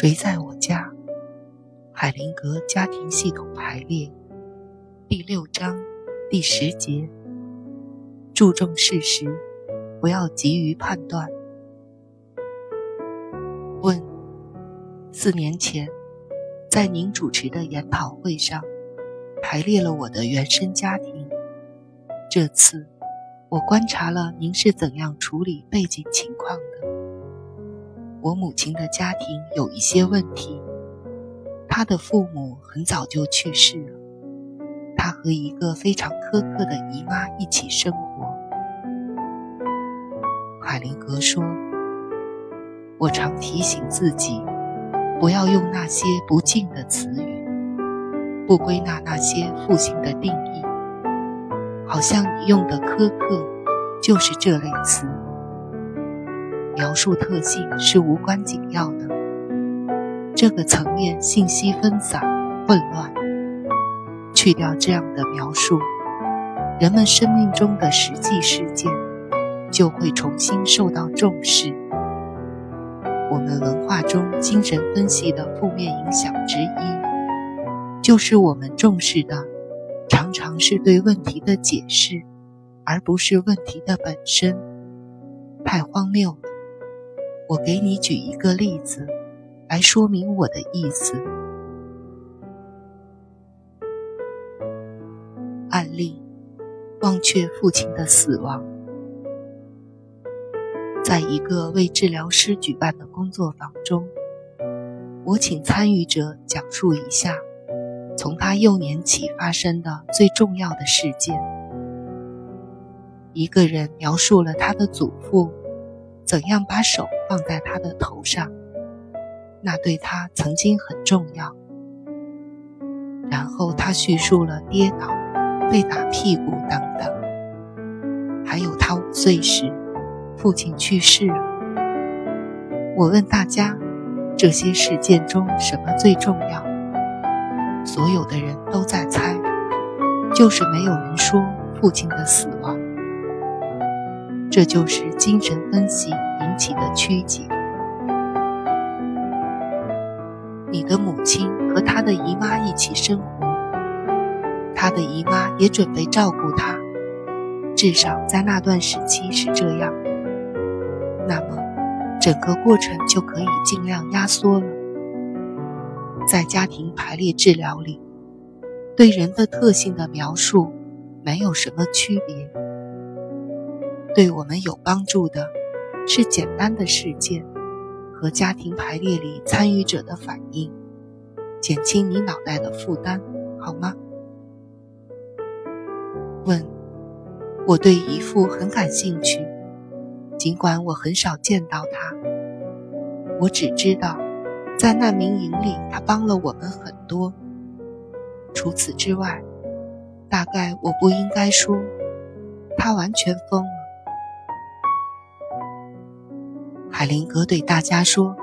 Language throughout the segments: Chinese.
谁在我家？海灵格家庭系统排列第六章第十节。注重事实，不要急于判断。问：四年前，在您主持的研讨会上，排列了我的原生家庭。这次，我观察了您是怎样处理背景情况的。我母亲的家庭有一些问题，她的父母很早就去世了，她和一个非常苛刻的姨妈一起生活。海灵格说：“我常提醒自己，不要用那些不敬的词语，不归纳那些负性的定义，好像你用的苛刻就是这类词。”描述特性是无关紧要的，这个层面信息分散混乱。去掉这样的描述，人们生命中的实际事件就会重新受到重视。我们文化中精神分析的负面影响之一，就是我们重视的常常是对问题的解释，而不是问题的本身。太荒谬了。我给你举一个例子，来说明我的意思。案例：忘却父亲的死亡。在一个为治疗师举办的工作坊中，我请参与者讲述一下从他幼年起发生的最重要的事件。一个人描述了他的祖父。怎样把手放在他的头上？那对他曾经很重要。然后他叙述了跌倒、被打屁股等等，还有他五岁时父亲去世了。我问大家，这些事件中什么最重要？所有的人都在猜，就是没有人说父亲的死亡。这就是精神分析引起的曲解。你的母亲和她的姨妈一起生活，她的姨妈也准备照顾她，至少在那段时期是这样。那么，整个过程就可以尽量压缩了。在家庭排列治疗里，对人的特性的描述没有什么区别。对我们有帮助的，是简单的事件和家庭排列里参与者的反应，减轻你脑袋的负担，好吗？问：我对姨父很感兴趣，尽管我很少见到他。我只知道，在难民营里，他帮了我们很多。除此之外，大概我不应该说，他完全疯了。海灵格对大家说：“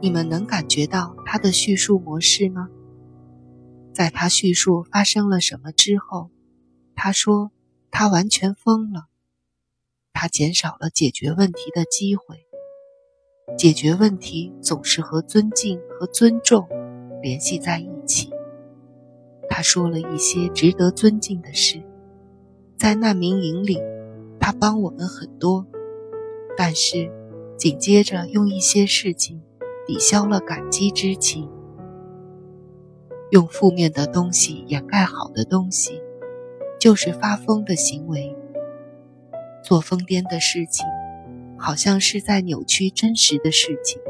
你们能感觉到他的叙述模式吗？在他叙述发生了什么之后，他说他完全疯了。他减少了解决问题的机会。解决问题总是和尊敬和尊重联系在一起。他说了一些值得尊敬的事。在难民营里，他帮我们很多。”但是，紧接着用一些事情抵消了感激之情，用负面的东西掩盖好的东西，就是发疯的行为。做疯癫的事情，好像是在扭曲真实的事情。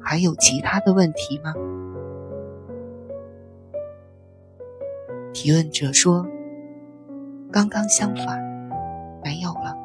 还有其他的问题吗？提问者说：“刚刚相反，没有了。”